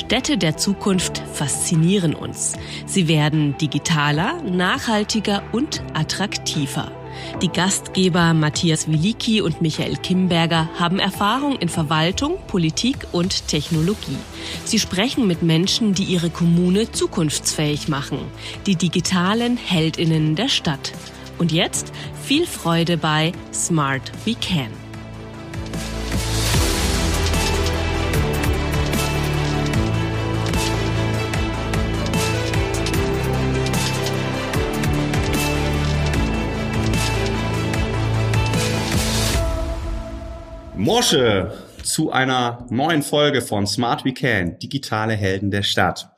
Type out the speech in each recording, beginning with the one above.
Städte der Zukunft faszinieren uns. Sie werden digitaler, nachhaltiger und attraktiver. Die Gastgeber Matthias Wilicki und Michael Kimberger haben Erfahrung in Verwaltung, Politik und Technologie. Sie sprechen mit Menschen, die ihre Kommune zukunftsfähig machen, die digitalen Heldinnen der Stadt. Und jetzt viel Freude bei Smart We Can. Morsche zu einer neuen Folge von Smart Weekend, digitale Helden der Stadt.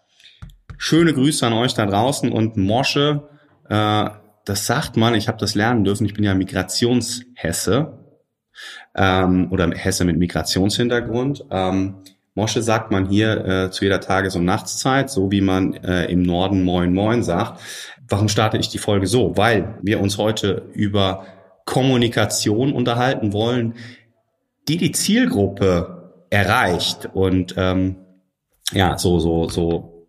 Schöne Grüße an euch da draußen und Morsche, äh, das sagt man, ich habe das lernen dürfen, ich bin ja Migrationshesse ähm, oder Hesse mit Migrationshintergrund. Ähm, Mosche sagt man hier äh, zu jeder Tages- und Nachtszeit, so wie man äh, im Norden Moin Moin sagt. Warum starte ich die Folge so? Weil wir uns heute über Kommunikation unterhalten wollen, die die Zielgruppe erreicht und ähm, ja, so, so, so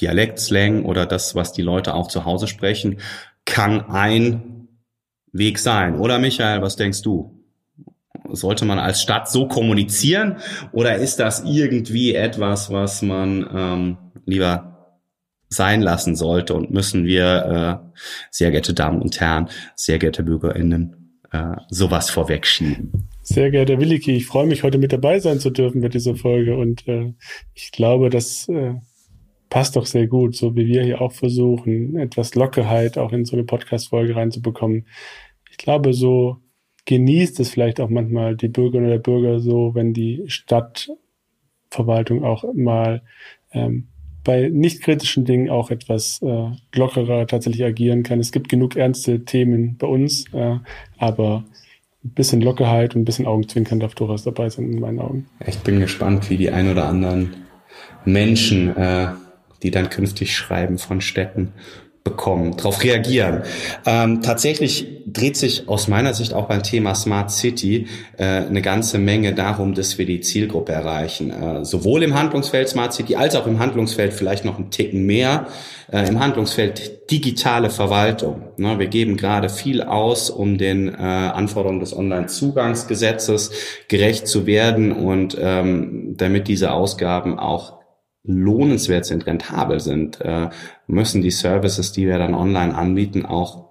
Dialektslang oder das, was die Leute auch zu Hause sprechen, kann ein Weg sein. Oder Michael, was denkst du? Sollte man als Stadt so kommunizieren oder ist das irgendwie etwas, was man ähm, lieber sein lassen sollte und müssen wir, äh, sehr geehrte Damen und Herren, sehr geehrte BürgerInnen, äh, sowas vorwegschieben? Sehr geehrter Williki, ich freue mich, heute mit dabei sein zu dürfen bei dieser Folge und äh, ich glaube, das äh, passt doch sehr gut, so wie wir hier auch versuchen, etwas Lockerheit auch in so eine Podcast-Folge reinzubekommen. Ich glaube, so genießt es vielleicht auch manchmal die Bürgerinnen oder Bürger so, wenn die Stadtverwaltung auch mal ähm, bei nicht kritischen Dingen auch etwas äh, lockerer tatsächlich agieren kann. Es gibt genug ernste Themen bei uns, äh, aber ein bisschen Lockerheit und ein bisschen Augenzwinkern darf durchaus dabei sein in meinen Augen. Ich bin gespannt, wie die ein oder anderen Menschen, äh, die dann künftig schreiben von Städten, bekommen, darauf reagieren. Ähm, tatsächlich dreht sich aus meiner Sicht auch beim Thema Smart City äh, eine ganze Menge darum, dass wir die Zielgruppe erreichen. Äh, sowohl im Handlungsfeld Smart City als auch im Handlungsfeld vielleicht noch einen Ticken mehr. Äh, Im Handlungsfeld digitale Verwaltung. Ne, wir geben gerade viel aus, um den äh, Anforderungen des Online-Zugangsgesetzes gerecht zu werden und ähm, damit diese Ausgaben auch lohnenswert sind, rentabel sind, äh, müssen die Services, die wir dann online anbieten, auch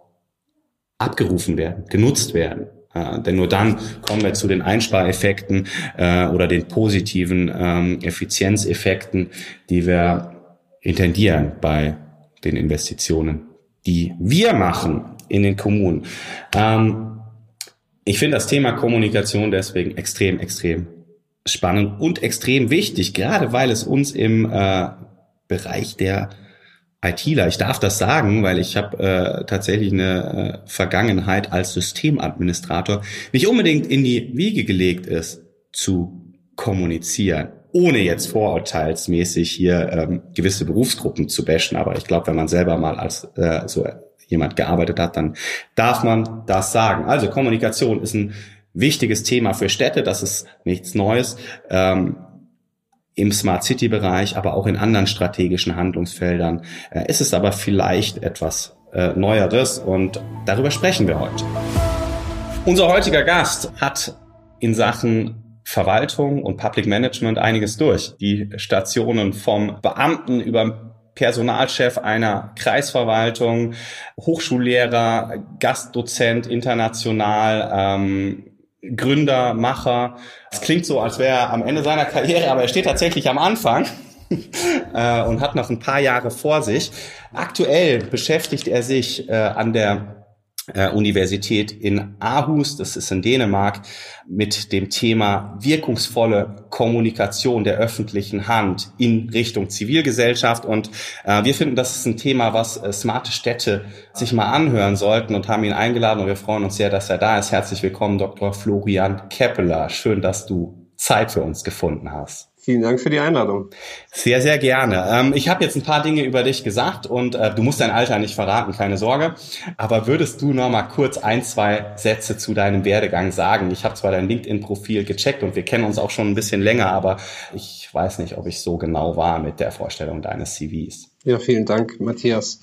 abgerufen werden, genutzt werden. Äh, denn nur dann kommen wir zu den Einspareffekten äh, oder den positiven ähm, Effizienzeffekten, die wir intendieren bei den Investitionen, die wir machen in den Kommunen. Ähm, ich finde das Thema Kommunikation deswegen extrem, extrem spannend und extrem wichtig, gerade weil es uns im äh, Bereich der ITler, ich darf das sagen, weil ich habe äh, tatsächlich eine äh, Vergangenheit als Systemadministrator, nicht unbedingt in die Wiege gelegt ist, zu kommunizieren, ohne jetzt vorurteilsmäßig hier ähm, gewisse Berufsgruppen zu bashen. Aber ich glaube, wenn man selber mal als äh, so jemand gearbeitet hat, dann darf man das sagen. Also Kommunikation ist ein wichtiges Thema für Städte, das ist nichts Neues. Ähm, im Smart City Bereich, aber auch in anderen strategischen Handlungsfeldern äh, ist es aber vielleicht etwas äh, Neueres und darüber sprechen wir heute. Unser heutiger Gast hat in Sachen Verwaltung und Public Management einiges durch. Die Stationen vom Beamten über Personalchef einer Kreisverwaltung, Hochschullehrer, Gastdozent international, ähm, Gründer, Macher. Es klingt so, als wäre er am Ende seiner Karriere, aber er steht tatsächlich am Anfang äh, und hat noch ein paar Jahre vor sich. Aktuell beschäftigt er sich äh, an der Universität in Aarhus, das ist in Dänemark, mit dem Thema wirkungsvolle Kommunikation der öffentlichen Hand in Richtung Zivilgesellschaft. Und äh, wir finden, das ist ein Thema, was äh, smarte Städte sich mal anhören sollten und haben ihn eingeladen. Und wir freuen uns sehr, dass er da ist. Herzlich willkommen, Dr. Florian Keppeler. Schön, dass du Zeit für uns gefunden hast. Vielen Dank für die Einladung. Sehr, sehr gerne. Ähm, ich habe jetzt ein paar Dinge über dich gesagt und äh, du musst dein Alter nicht verraten, keine Sorge. Aber würdest du noch mal kurz ein, zwei Sätze zu deinem Werdegang sagen? Ich habe zwar dein LinkedIn-Profil gecheckt und wir kennen uns auch schon ein bisschen länger, aber ich weiß nicht, ob ich so genau war mit der Vorstellung deines CVs. Ja, vielen Dank, Matthias.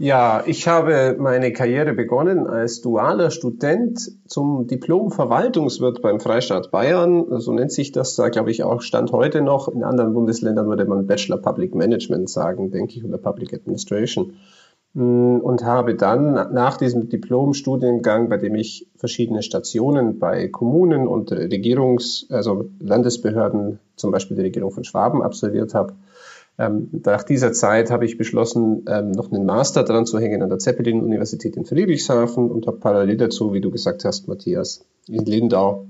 Ja, ich habe meine Karriere begonnen als dualer Student zum Diplom-Verwaltungswirt beim Freistaat Bayern. So nennt sich das da, glaube ich, auch Stand heute noch. In anderen Bundesländern würde man Bachelor Public Management sagen, denke ich, oder Public Administration. Mm, und habe dann nach diesem Diplom-Studiengang, bei dem ich verschiedene Stationen bei Kommunen und Regierungs-, also Landesbehörden, zum Beispiel die Regierung von Schwaben absolviert habe, ähm, nach dieser Zeit habe ich beschlossen, ähm, noch einen Master dran zu hängen an der Zeppelin-Universität in Friedrichshafen und habe parallel dazu, wie du gesagt hast, Matthias, in Lindau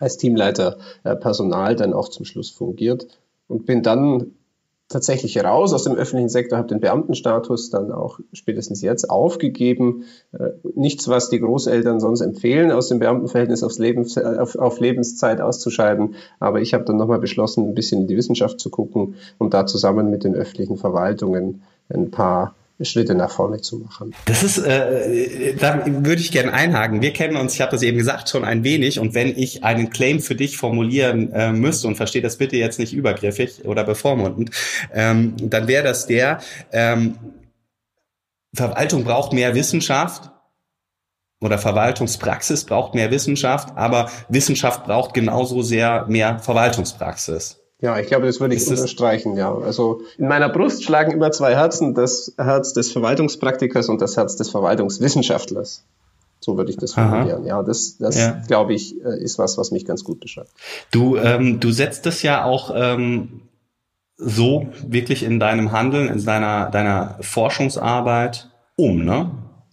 als Teamleiter äh, Personal dann auch zum Schluss fungiert und bin dann tatsächlich raus aus dem öffentlichen Sektor, habe den Beamtenstatus dann auch spätestens jetzt aufgegeben. Äh, nichts, was die Großeltern sonst empfehlen, aus dem Beamtenverhältnis aufs Leben, auf, auf Lebenszeit auszuscheiden. Aber ich habe dann nochmal beschlossen, ein bisschen in die Wissenschaft zu gucken und da zusammen mit den öffentlichen Verwaltungen ein paar Schritte nach vorne zu machen. Das ist, äh, da würde ich gerne einhaken. Wir kennen uns, ich habe das eben gesagt, schon ein wenig. Und wenn ich einen Claim für dich formulieren äh, müsste, und verstehe das bitte jetzt nicht übergriffig oder bevormundend, ähm, dann wäre das der, ähm, Verwaltung braucht mehr Wissenschaft, oder Verwaltungspraxis braucht mehr Wissenschaft, aber Wissenschaft braucht genauso sehr mehr Verwaltungspraxis. Ja, ich glaube, das würde ich unterstreichen, ja. Also in meiner Brust schlagen immer zwei Herzen, das Herz des Verwaltungspraktikers und das Herz des Verwaltungswissenschaftlers. So würde ich das formulieren. Aha. Ja, das, das ja. glaube ich, äh, ist was, was mich ganz gut beschreibt. Du, ähm, du setzt es ja auch ähm, so wirklich in deinem Handeln, in deiner, deiner Forschungsarbeit um, ne?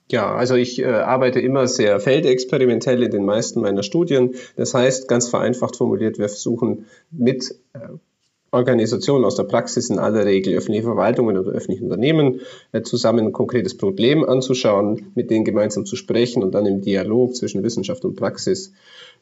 Ja, also ich äh, arbeite immer sehr feldexperimentell in den meisten meiner Studien. Das heißt, ganz vereinfacht formuliert, wir versuchen mit äh, Organisationen aus der Praxis in aller Regel öffentliche Verwaltungen oder öffentliche Unternehmen äh, zusammen ein konkretes Problem anzuschauen, mit denen gemeinsam zu sprechen und dann im Dialog zwischen Wissenschaft und Praxis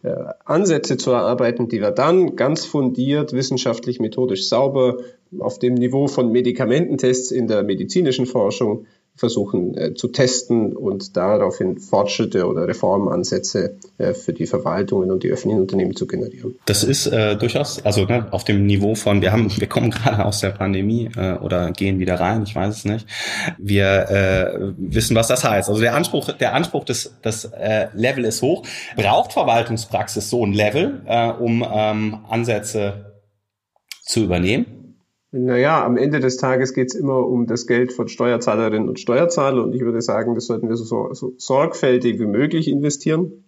äh, Ansätze zu erarbeiten, die wir dann ganz fundiert, wissenschaftlich, methodisch sauber auf dem Niveau von Medikamententests in der medizinischen Forschung versuchen äh, zu testen und daraufhin Fortschritte oder Reformansätze äh, für die Verwaltungen und die öffentlichen Unternehmen zu generieren. Das ist äh, durchaus, also ne, auf dem Niveau von, wir haben, wir kommen gerade aus der Pandemie äh, oder gehen wieder rein, ich weiß es nicht. Wir äh, wissen, was das heißt. Also der Anspruch, der Anspruch des, des äh, Level ist hoch. Braucht Verwaltungspraxis so ein Level, äh, um ähm, Ansätze zu übernehmen? Naja, am Ende des Tages geht es immer um das Geld von Steuerzahlerinnen und Steuerzahlern und ich würde sagen, das sollten wir so, so sorgfältig wie möglich investieren.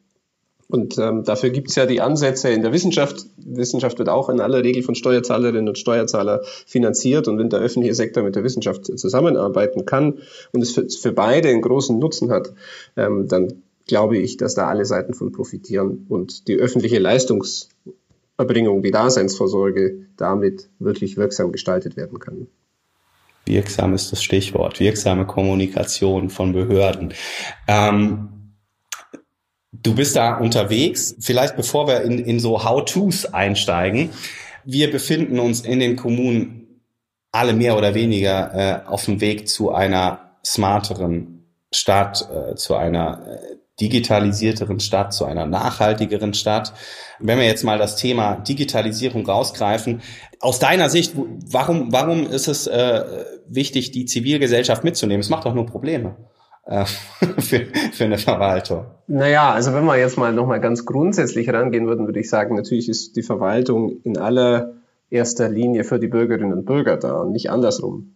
Und ähm, dafür gibt es ja die Ansätze in der Wissenschaft. Wissenschaft wird auch in aller Regel von Steuerzahlerinnen und Steuerzahlern finanziert. Und wenn der öffentliche Sektor mit der Wissenschaft zusammenarbeiten kann und es für, für beide einen großen Nutzen hat, ähm, dann glaube ich, dass da alle Seiten von profitieren und die öffentliche Leistungs Erbringung wie Daseinsvorsorge damit wirklich wirksam gestaltet werden kann. Wirksam ist das Stichwort. Wirksame Kommunikation von Behörden. Ähm, du bist da unterwegs. Vielleicht bevor wir in, in so How-Tos einsteigen. Wir befinden uns in den Kommunen alle mehr oder weniger äh, auf dem Weg zu einer smarteren Stadt, äh, zu einer äh, digitalisierteren Stadt, zu einer nachhaltigeren Stadt. Wenn wir jetzt mal das Thema Digitalisierung rausgreifen, aus deiner Sicht, warum, warum ist es äh, wichtig, die Zivilgesellschaft mitzunehmen? Es macht doch nur Probleme äh, für, für eine Verwaltung. Naja, also wenn wir jetzt mal nochmal ganz grundsätzlich rangehen würden, würde ich sagen, natürlich ist die Verwaltung in aller erster Linie für die Bürgerinnen und Bürger da und nicht andersrum.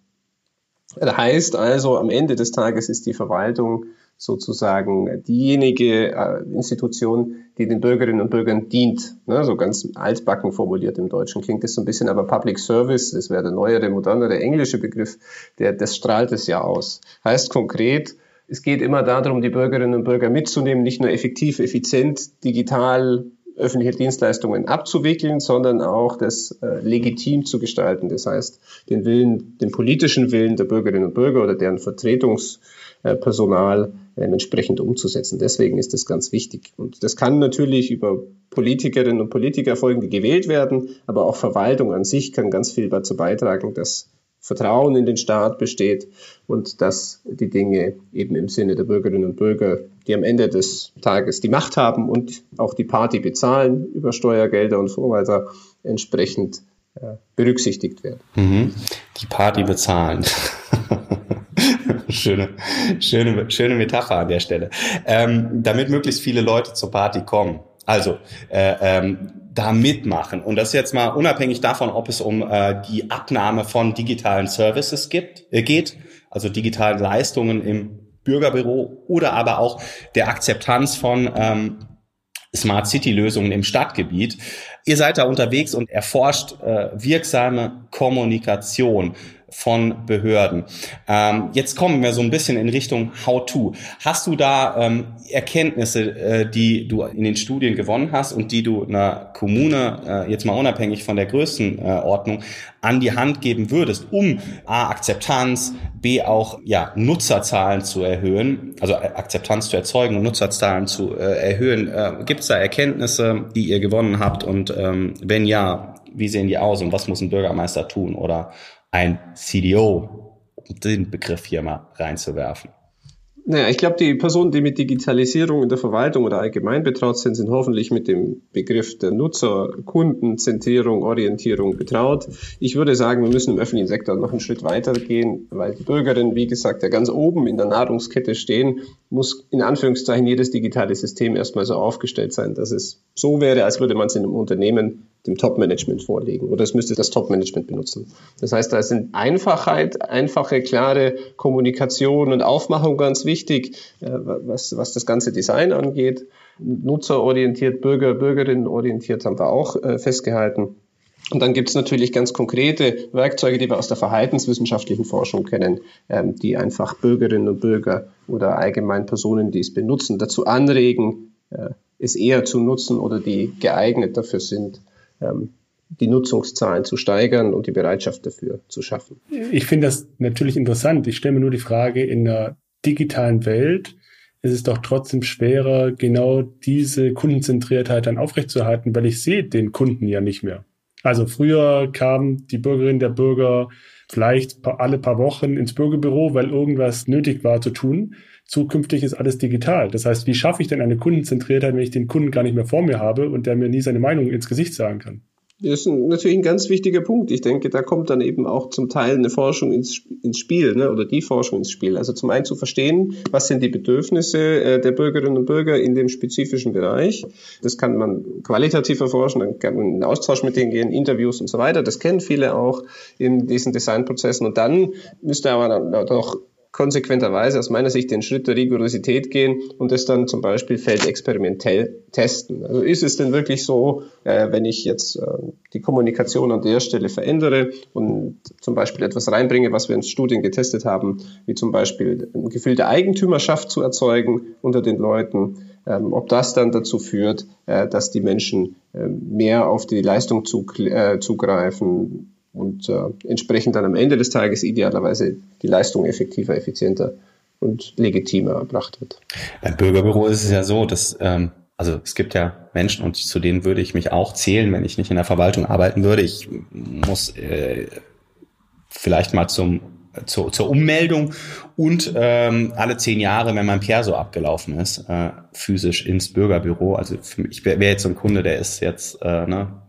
Das heißt also, am Ende des Tages ist die Verwaltung sozusagen diejenige äh, Institution, die den Bürgerinnen und Bürgern dient. Ne, so ganz altbacken formuliert im Deutschen klingt das so ein bisschen, aber Public Service, das wäre der neuere, modernere englische Begriff, der, das strahlt es ja aus. Heißt konkret, es geht immer darum, die Bürgerinnen und Bürger mitzunehmen, nicht nur effektiv, effizient, digital öffentliche Dienstleistungen abzuwickeln, sondern auch das äh, legitim zu gestalten. Das heißt, den Willen, den politischen Willen der Bürgerinnen und Bürger oder deren Vertretungspersonal ähm, entsprechend umzusetzen. Deswegen ist das ganz wichtig. Und das kann natürlich über Politikerinnen und Politiker folgen, die gewählt werden, aber auch Verwaltung an sich kann ganz viel dazu beitragen, dass Vertrauen in den Staat besteht und dass die Dinge eben im Sinne der Bürgerinnen und Bürger, die am Ende des Tages die Macht haben und auch die Party bezahlen über Steuergelder und so weiter, entsprechend äh, berücksichtigt werden. Mhm. Die Party bezahlen. schöne, schöne, schöne Metapher an der Stelle. Ähm, damit möglichst viele Leute zur Party kommen. Also äh, ähm, da mitmachen. Und das jetzt mal unabhängig davon, ob es um äh, die Abnahme von digitalen Services gibt, äh, geht, also digitalen Leistungen im Bürgerbüro oder aber auch der Akzeptanz von ähm, Smart City Lösungen im Stadtgebiet. Ihr seid da unterwegs und erforscht äh, wirksame Kommunikation von Behörden. Ähm, jetzt kommen wir so ein bisschen in Richtung How-to. Hast du da ähm, Erkenntnisse, äh, die du in den Studien gewonnen hast und die du einer Kommune, äh, jetzt mal unabhängig von der Größenordnung, äh, an die Hand geben würdest, um A, Akzeptanz, B, auch ja, Nutzerzahlen zu erhöhen, also äh, Akzeptanz zu erzeugen und Nutzerzahlen zu äh, erhöhen? Gibt es da Erkenntnisse, die ihr gewonnen habt und ähm, wenn ja, wie sehen die aus und was muss ein Bürgermeister tun oder ein CDO, um den Begriff hier mal reinzuwerfen? Naja, ich glaube, die Personen, die mit Digitalisierung in der Verwaltung oder allgemein betraut sind, sind hoffentlich mit dem Begriff der Nutzer, Kundenzentrierung, Orientierung betraut. Ich würde sagen, wir müssen im öffentlichen Sektor noch einen Schritt weiter gehen, weil die Bürgerinnen, wie gesagt, ja ganz oben in der Nahrungskette stehen, muss in Anführungszeichen jedes digitale System erstmal so aufgestellt sein, dass es so wäre, als würde man es in einem Unternehmen dem Top-Management vorlegen oder es müsste das Top-Management benutzen. Das heißt, da sind Einfachheit, einfache, klare Kommunikation und Aufmachung ganz wichtig, äh, was, was das ganze Design angeht. Nutzerorientiert, Bürger, Bürgerinnen orientiert haben wir auch äh, festgehalten. Und dann gibt es natürlich ganz konkrete Werkzeuge, die wir aus der verhaltenswissenschaftlichen Forschung kennen, ähm, die einfach Bürgerinnen und Bürger oder allgemein Personen, die es benutzen, dazu anregen, äh, es eher zu nutzen oder die geeignet dafür sind, ähm, die Nutzungszahlen zu steigern und die Bereitschaft dafür zu schaffen. Ich finde das natürlich interessant. Ich stelle mir nur die Frage, in der digitalen Welt ist es doch trotzdem schwerer, genau diese Kundenzentriertheit dann aufrechtzuerhalten, weil ich sehe den Kunden ja nicht mehr. Also früher kam die Bürgerin der Bürger vielleicht alle paar Wochen ins Bürgerbüro, weil irgendwas nötig war zu tun. Zukünftig ist alles digital. Das heißt, wie schaffe ich denn eine Kundenzentriertheit, wenn ich den Kunden gar nicht mehr vor mir habe und der mir nie seine Meinung ins Gesicht sagen kann? Das ist natürlich ein ganz wichtiger Punkt. Ich denke, da kommt dann eben auch zum Teil eine Forschung ins, ins Spiel, ne, oder die Forschung ins Spiel. Also zum einen zu verstehen, was sind die Bedürfnisse äh, der Bürgerinnen und Bürger in dem spezifischen Bereich. Das kann man qualitativ erforschen, dann kann man in Austausch mit denen gehen, Interviews und so weiter. Das kennen viele auch in diesen Designprozessen. Und dann müsste aber dann auch konsequenterweise aus meiner Sicht den Schritt der Rigorosität gehen und es dann zum Beispiel feldexperimentell testen. Also ist es denn wirklich so, äh, wenn ich jetzt äh, die Kommunikation an der Stelle verändere und zum Beispiel etwas reinbringe, was wir in Studien getestet haben, wie zum Beispiel ein Gefühl der Eigentümerschaft zu erzeugen unter den Leuten, ähm, ob das dann dazu führt, äh, dass die Menschen äh, mehr auf die Leistung äh, zugreifen, und äh, entsprechend dann am Ende des Tages idealerweise die Leistung effektiver, effizienter und legitimer erbracht wird. Beim Bürgerbüro ist es ja so, dass ähm, also es gibt ja Menschen und zu denen würde ich mich auch zählen, wenn ich nicht in der Verwaltung arbeiten würde. Ich muss äh, vielleicht mal zum zur, zur Ummeldung und ähm, alle zehn Jahre, wenn mein Perso abgelaufen ist, äh, physisch ins Bürgerbüro. Also für mich wäre wär jetzt so ein Kunde, der ist jetzt äh, ne,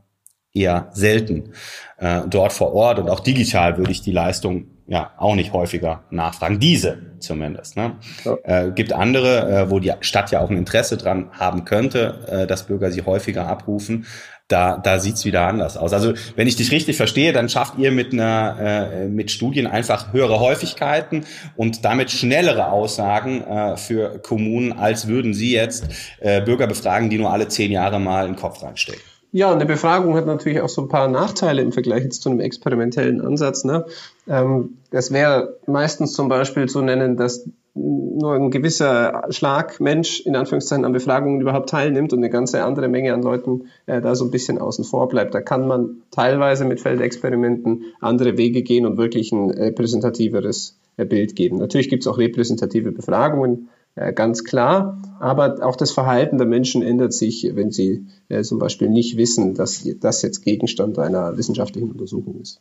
eher selten äh, dort vor Ort und auch digital würde ich die Leistung ja auch nicht häufiger nachfragen. Diese zumindest. Ne? Ja. Äh, gibt andere, äh, wo die Stadt ja auch ein Interesse dran haben könnte, äh, dass Bürger sie häufiger abrufen. Da, da sieht's wieder anders aus. Also wenn ich dich richtig verstehe, dann schafft ihr mit einer äh, mit Studien einfach höhere Häufigkeiten und damit schnellere Aussagen äh, für Kommunen, als würden sie jetzt äh, Bürger befragen, die nur alle zehn Jahre mal einen Kopf reinstecken. Ja, eine Befragung hat natürlich auch so ein paar Nachteile im Vergleich jetzt zu einem experimentellen Ansatz. Ne? Ähm, das wäre meistens zum Beispiel zu nennen, dass nur ein gewisser Schlag Mensch in Anführungszeichen an Befragungen überhaupt teilnimmt und eine ganze andere Menge an Leuten äh, da so ein bisschen außen vor bleibt. Da kann man teilweise mit Feldexperimenten andere Wege gehen und wirklich ein repräsentativeres äh, Bild geben. Natürlich gibt es auch repräsentative Befragungen, äh, ganz klar. Aber auch das Verhalten der Menschen ändert sich, wenn sie äh, zum Beispiel nicht wissen, dass das jetzt Gegenstand einer wissenschaftlichen Untersuchung ist.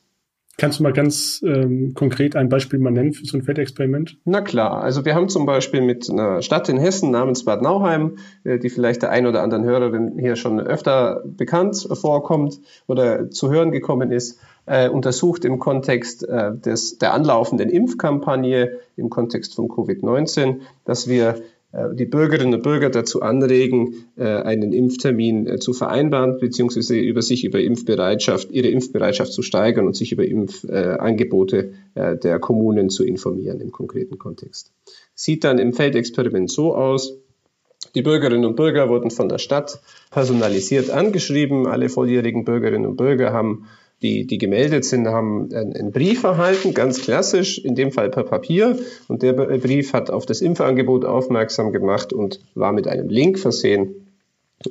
Kannst du mal ganz ähm, konkret ein Beispiel mal nennen für so ein Feldexperiment? Na klar, also wir haben zum Beispiel mit einer Stadt in Hessen namens Bad Nauheim, äh, die vielleicht der ein oder anderen Hörerin hier schon öfter bekannt vorkommt oder zu hören gekommen ist, äh, untersucht im Kontext äh, des, der anlaufenden Impfkampagne, im Kontext von Covid-19, dass wir äh, die Bürgerinnen und Bürger dazu anregen, äh, einen Impftermin äh, zu vereinbaren, beziehungsweise über sich über Impfbereitschaft, ihre Impfbereitschaft zu steigern und sich über Impfangebote der Kommunen zu informieren im konkreten Kontext. Sieht dann im Feldexperiment so aus, die Bürgerinnen und Bürger wurden von der Stadt personalisiert angeschrieben. Alle volljährigen Bürgerinnen und Bürger haben die, die gemeldet sind, haben einen Brief erhalten, ganz klassisch, in dem Fall per Papier. Und der Brief hat auf das Impfangebot aufmerksam gemacht und war mit einem Link versehen,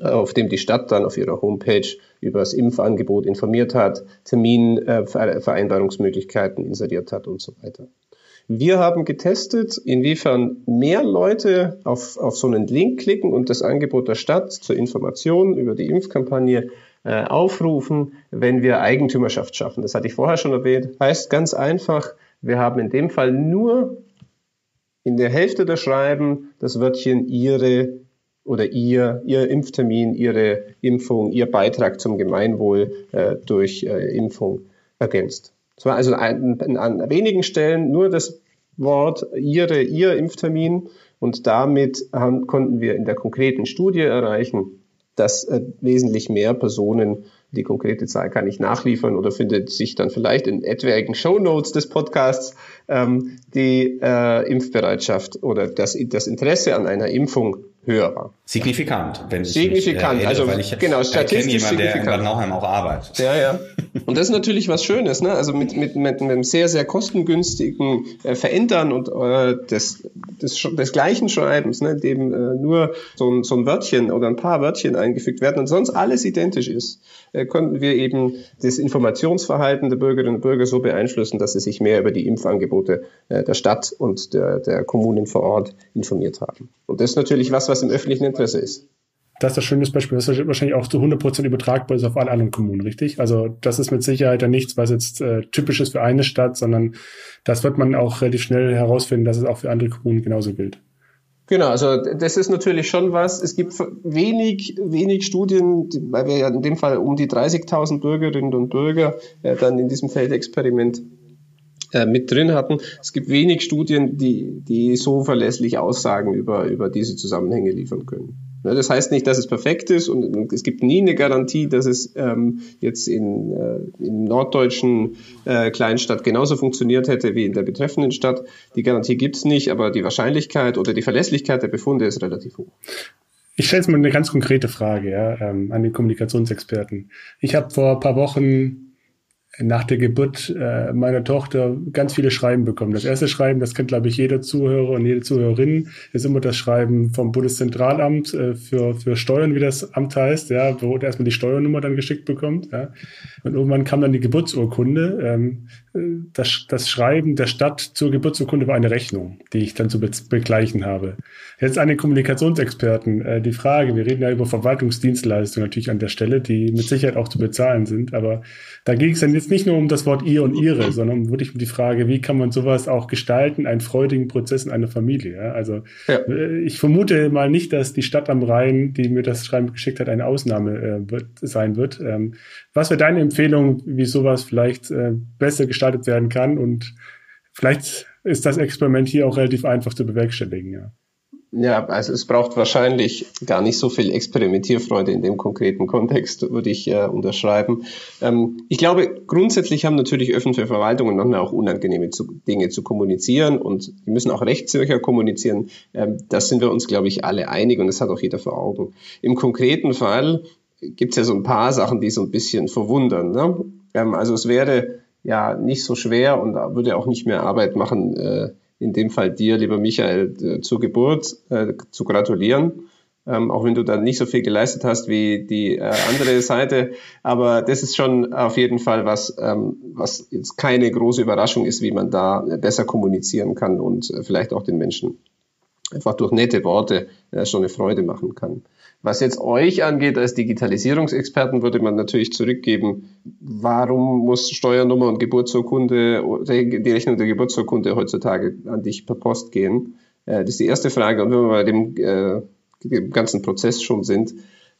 auf dem die Stadt dann auf ihrer Homepage über das Impfangebot informiert hat, Terminvereinbarungsmöglichkeiten inseriert hat und so weiter. Wir haben getestet, inwiefern mehr Leute auf, auf so einen Link klicken und das Angebot der Stadt zur Information über die Impfkampagne äh, aufrufen, wenn wir Eigentümerschaft schaffen. Das hatte ich vorher schon erwähnt. Heißt ganz einfach, wir haben in dem Fall nur in der Hälfte der Schreiben das Wörtchen Ihre oder Ihr, Ihr Impftermin, Ihre Impfung, Ihr Beitrag zum Gemeinwohl äh, durch äh, Impfung ergänzt. Zwar also an, an wenigen Stellen nur das Wort Ihre, Ihr Impftermin und damit haben, konnten wir in der konkreten Studie erreichen, dass äh, wesentlich mehr Personen, die konkrete Zahl kann ich nachliefern oder findet sich dann vielleicht in etwaigen Show Notes des Podcasts, ähm, die äh, Impfbereitschaft oder das, das Interesse an einer Impfung höher. Signifikant, wenn ich Signifikant, mich, äh, also weil ich genau, statistisch jemand, signifikant. der in Nauheim auch arbeitet. Ja, ja. Und das ist natürlich was Schönes, ne? Also mit, mit, mit einem sehr, sehr kostengünstigen äh, Verändern und äh, des, des, des gleichen Schreibens, ne? dem äh, nur so ein, so ein Wörtchen oder ein paar Wörtchen eingefügt werden und sonst alles identisch ist, konnten wir eben das Informationsverhalten der Bürgerinnen und Bürger so beeinflussen, dass sie sich mehr über die Impfangebote äh, der Stadt und der, der Kommunen vor Ort informiert haben. Und das ist natürlich was, was im öffentlichen Interesse ist. Das ist das schöne Beispiel. Das wahrscheinlich auch zu 100% übertragbar ist auf alle anderen Kommunen, richtig? Also das ist mit Sicherheit dann nichts, was jetzt äh, typisch ist für eine Stadt, sondern das wird man auch relativ schnell herausfinden, dass es auch für andere Kommunen genauso gilt. Genau, also das ist natürlich schon was. Es gibt wenig, wenig Studien, weil wir ja in dem Fall um die 30.000 Bürgerinnen und Bürger äh, dann in diesem Feldexperiment äh, mit drin hatten. Es gibt wenig Studien, die, die so verlässlich Aussagen über, über diese Zusammenhänge liefern können. Ja, das heißt nicht, dass es perfekt ist und, es gibt nie eine Garantie, dass es ähm, jetzt in, äh, in norddeutschen äh, Kleinstadt genauso funktioniert hätte wie in der betreffenden Stadt. Die Garantie gibt es nicht, aber die Wahrscheinlichkeit oder die Verlässlichkeit der Befunde ist relativ hoch. Ich stelle jetzt mal eine ganz konkrete Frage ja, ähm, an den Kommunikationsexperten. Ich habe vor ein paar Wochen nach der Geburt äh, meiner Tochter ganz viele Schreiben bekommen. Das erste Schreiben, das kennt, glaube ich, jeder Zuhörer und jede Zuhörerin, ist immer das Schreiben vom Bundeszentralamt äh, für, für Steuern, wie das Amt heißt, ja, wo erstmal die Steuernummer dann geschickt bekommt. Ja. Und irgendwann kam dann die Geburtsurkunde. Ähm, das, das Schreiben der Stadt zur Geburtsurkunde war eine Rechnung, die ich dann zu be begleichen habe. Jetzt an den Kommunikationsexperten äh, die Frage, wir reden ja über Verwaltungsdienstleistungen natürlich an der Stelle, die mit Sicherheit auch zu bezahlen sind, aber da ging es dann jetzt nicht nur um das Wort ihr und ihre, sondern wirklich um die Frage, wie kann man sowas auch gestalten, einen freudigen Prozess in einer Familie. Ja? Also ja. Äh, ich vermute mal nicht, dass die Stadt am Rhein, die mir das Schreiben geschickt hat, eine Ausnahme äh, wird, sein wird. Ähm, was wäre deine Empfehlung, wie sowas vielleicht äh, besser gestaltet werden kann? Und vielleicht ist das Experiment hier auch relativ einfach zu bewerkstelligen, ja. Ja, also es braucht wahrscheinlich gar nicht so viel Experimentierfreude in dem konkreten Kontext, würde ich äh, unterschreiben. Ähm, ich glaube, grundsätzlich haben natürlich öffentliche Verwaltungen manchmal auch unangenehme zu, Dinge zu kommunizieren und die müssen auch rechtssicher kommunizieren. Ähm, das sind wir uns, glaube ich, alle einig und das hat auch jeder vor Augen. Im konkreten Fall gibt es ja so ein paar Sachen, die so ein bisschen verwundern. Ne? Ähm, also es wäre ja nicht so schwer und würde auch nicht mehr Arbeit machen, äh, in dem Fall dir, lieber Michael, äh, zur Geburt äh, zu gratulieren. Ähm, auch wenn du da nicht so viel geleistet hast wie die äh, andere Seite. Aber das ist schon auf jeden Fall was, ähm, was jetzt keine große Überraschung ist, wie man da besser kommunizieren kann und äh, vielleicht auch den Menschen einfach durch nette Worte äh, schon eine Freude machen kann. Was jetzt euch angeht als Digitalisierungsexperten, würde man natürlich zurückgeben, warum muss Steuernummer und Geburtsurkunde, die Rechnung der Geburtsurkunde heutzutage an dich per Post gehen? Äh, das ist die erste Frage. Und wenn wir bei dem, äh, dem ganzen Prozess schon sind,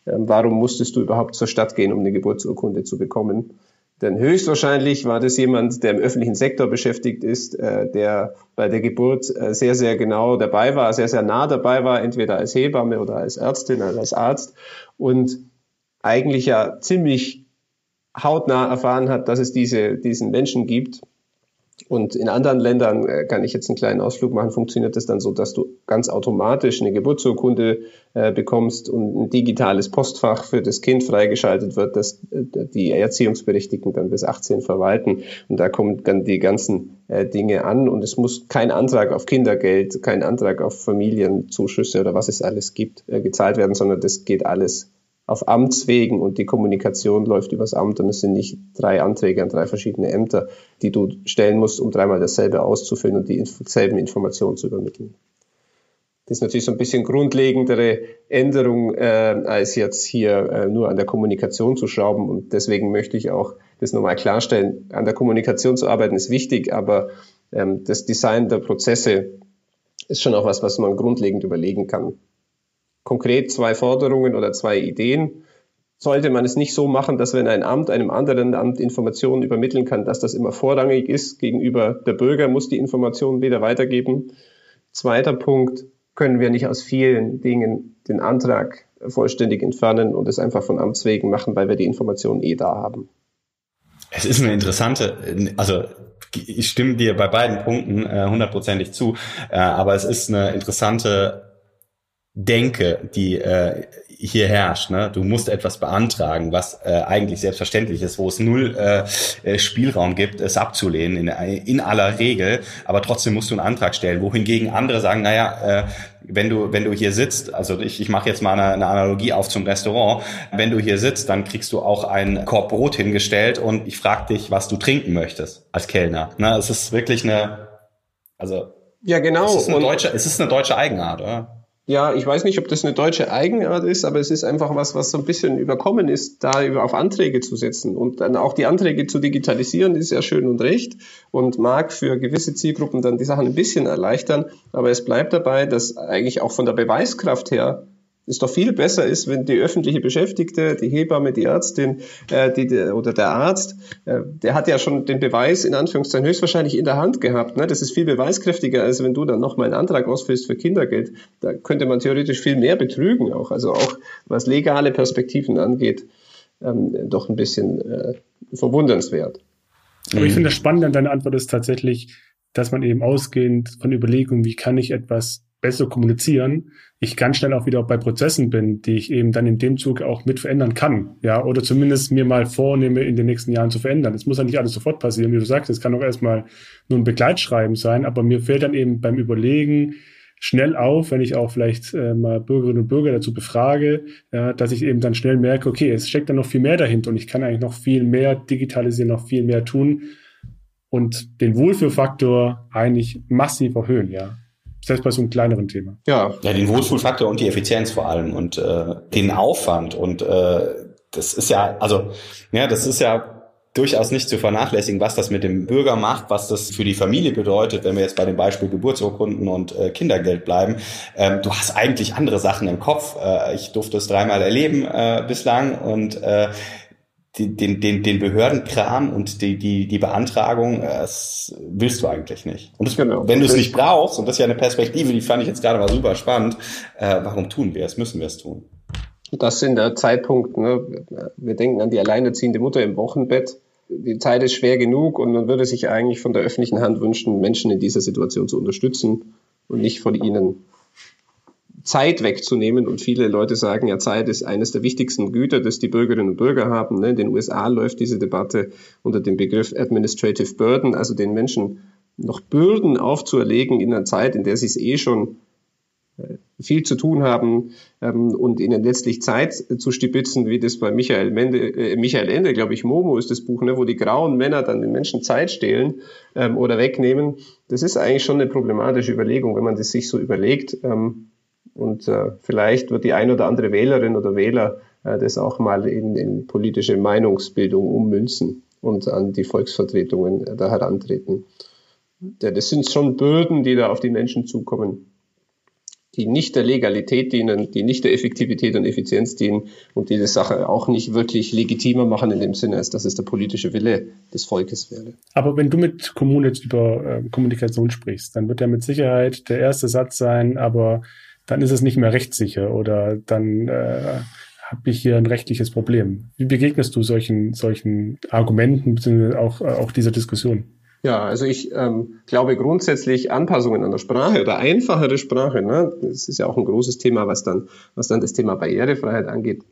äh, warum musstest du überhaupt zur Stadt gehen, um eine Geburtsurkunde zu bekommen? Denn höchstwahrscheinlich war das jemand, der im öffentlichen Sektor beschäftigt ist, äh, der bei der Geburt äh, sehr, sehr genau dabei war, sehr, sehr nah dabei war, entweder als Hebamme oder als Ärztin oder als Arzt und eigentlich ja ziemlich hautnah erfahren hat, dass es diese, diesen Menschen gibt, und in anderen Ländern äh, kann ich jetzt einen kleinen Ausflug machen, funktioniert das dann so, dass du ganz automatisch eine Geburtsurkunde äh, bekommst und ein digitales Postfach für das Kind freigeschaltet wird, das äh, die Erziehungsberechtigten dann bis 18 verwalten. Und da kommen dann die ganzen äh, Dinge an und es muss kein Antrag auf Kindergeld, kein Antrag auf Familienzuschüsse oder was es alles gibt, äh, gezahlt werden, sondern das geht alles auf Amtswegen und die Kommunikation läuft übers Amt und es sind nicht drei Anträge an drei verschiedene Ämter, die du stellen musst, um dreimal dasselbe auszufüllen und dieselben Informationen zu übermitteln. Das ist natürlich so ein bisschen grundlegendere Änderung, äh, als jetzt hier äh, nur an der Kommunikation zu schrauben. Und deswegen möchte ich auch das nochmal klarstellen. An der Kommunikation zu arbeiten ist wichtig, aber ähm, das Design der Prozesse ist schon auch was, was man grundlegend überlegen kann konkret zwei Forderungen oder zwei Ideen. Sollte man es nicht so machen, dass wenn ein Amt einem anderen Amt Informationen übermitteln kann, dass das immer vorrangig ist gegenüber der Bürger, muss die Informationen wieder weitergeben. Zweiter Punkt, können wir nicht aus vielen Dingen den Antrag vollständig entfernen und es einfach von Amts wegen machen, weil wir die Informationen eh da haben. Es ist eine interessante, also ich stimme dir bei beiden Punkten äh, hundertprozentig zu, äh, aber es ist eine interessante Denke, die äh, hier herrscht. Ne? Du musst etwas beantragen, was äh, eigentlich selbstverständlich ist, wo es null äh, äh Spielraum gibt, es abzulehnen in, in aller Regel. Aber trotzdem musst du einen Antrag stellen. Wohingegen andere sagen, naja, äh, wenn du wenn du hier sitzt, also ich, ich mache jetzt mal eine, eine Analogie auf zum Restaurant. Wenn du hier sitzt, dann kriegst du auch einen Korb Brot hingestellt und ich frage dich, was du trinken möchtest als Kellner. Ne? Es ist wirklich eine, also ja genau. Es ist eine, deutsche, es ist eine deutsche Eigenart, oder? Ja, ich weiß nicht, ob das eine deutsche Eigenart ist, aber es ist einfach was, was so ein bisschen überkommen ist, da auf Anträge zu setzen. Und dann auch die Anträge zu digitalisieren, ist ja schön und recht und mag für gewisse Zielgruppen dann die Sachen ein bisschen erleichtern. Aber es bleibt dabei, dass eigentlich auch von der Beweiskraft her es doch viel besser ist, wenn die öffentliche Beschäftigte, die Hebamme, die Ärztin äh, die, oder der Arzt, äh, der hat ja schon den Beweis in Anführungszeichen höchstwahrscheinlich in der Hand gehabt. Ne? Das ist viel beweiskräftiger, als wenn du dann nochmal einen Antrag ausfüllst für Kindergeld. Da könnte man theoretisch viel mehr betrügen auch. Also auch was legale Perspektiven angeht, ähm, doch ein bisschen äh, verwundernswert. Aber ich finde das Spannende an deiner Antwort ist tatsächlich, dass man eben ausgehend von Überlegungen, wie kann ich etwas besser kommunizieren, ich ganz schnell auch wieder bei Prozessen bin, die ich eben dann in dem Zug auch mit verändern kann, ja, oder zumindest mir mal vornehme, in den nächsten Jahren zu verändern. Es muss ja nicht alles sofort passieren, wie du sagst, es kann auch erstmal nur ein Begleitschreiben sein, aber mir fällt dann eben beim Überlegen schnell auf, wenn ich auch vielleicht äh, mal Bürgerinnen und Bürger dazu befrage, ja, dass ich eben dann schnell merke, okay, es steckt dann noch viel mehr dahinter und ich kann eigentlich noch viel mehr digitalisieren, noch viel mehr tun und den Wohlfühlfaktor eigentlich massiv erhöhen, ja selbst bei so einem kleineren Thema. Ja, ja den Wohlfühlfaktor und die Effizienz vor allem und äh, den Aufwand und äh, das ist ja, also ja, das ist ja durchaus nicht zu vernachlässigen, was das mit dem Bürger macht, was das für die Familie bedeutet, wenn wir jetzt bei dem Beispiel Geburtsurkunden und äh, Kindergeld bleiben. Ähm, du hast eigentlich andere Sachen im Kopf. Äh, ich durfte es dreimal erleben äh, bislang und äh, die, den, den, den Behördenkram und die, die, die Beantragung, äh, das willst du eigentlich nicht. Und das, genau. wenn du es nicht brauchst, und das ist ja eine Perspektive, die fand ich jetzt gerade mal super spannend, äh, warum tun wir es? Müssen wir es tun? Das sind der Zeitpunkt, ne? wir denken an die alleinerziehende Mutter im Wochenbett. Die Zeit ist schwer genug und man würde sich eigentlich von der öffentlichen Hand wünschen, Menschen in dieser Situation zu unterstützen und nicht von ihnen Zeit wegzunehmen. Und viele Leute sagen ja, Zeit ist eines der wichtigsten Güter, das die Bürgerinnen und Bürger haben. Ne? In den USA läuft diese Debatte unter dem Begriff Administrative Burden, also den Menschen noch Bürden aufzuerlegen in einer Zeit, in der sie es eh schon viel zu tun haben ähm, und ihnen letztlich Zeit zu stibitzen, wie das bei Michael, Mende, äh, Michael Ende, glaube ich, Momo ist das Buch, ne, wo die grauen Männer dann den Menschen Zeit stehlen ähm, oder wegnehmen. Das ist eigentlich schon eine problematische Überlegung, wenn man das sich so überlegt. Ähm, und äh, vielleicht wird die ein oder andere Wählerin oder Wähler äh, das auch mal in, in politische Meinungsbildung ummünzen und an die Volksvertretungen äh, da herantreten. Ja, das sind schon Bürden, die da auf die Menschen zukommen die nicht der Legalität dienen, die nicht der Effektivität und Effizienz dienen und diese Sache auch nicht wirklich legitimer machen in dem Sinne, als dass es der politische Wille des Volkes wäre. Aber wenn du mit Kommunen über äh, Kommunikation sprichst, dann wird ja mit Sicherheit der erste Satz sein, aber dann ist es nicht mehr rechtssicher oder dann äh, habe ich hier ein rechtliches Problem. Wie begegnest du solchen, solchen Argumenten bzw. auch, äh, auch dieser Diskussion? Ja, also ich ähm, glaube grundsätzlich Anpassungen an der Sprache oder einfachere Sprache, ne, das ist ja auch ein großes Thema, was dann, was dann das Thema Barrierefreiheit angeht,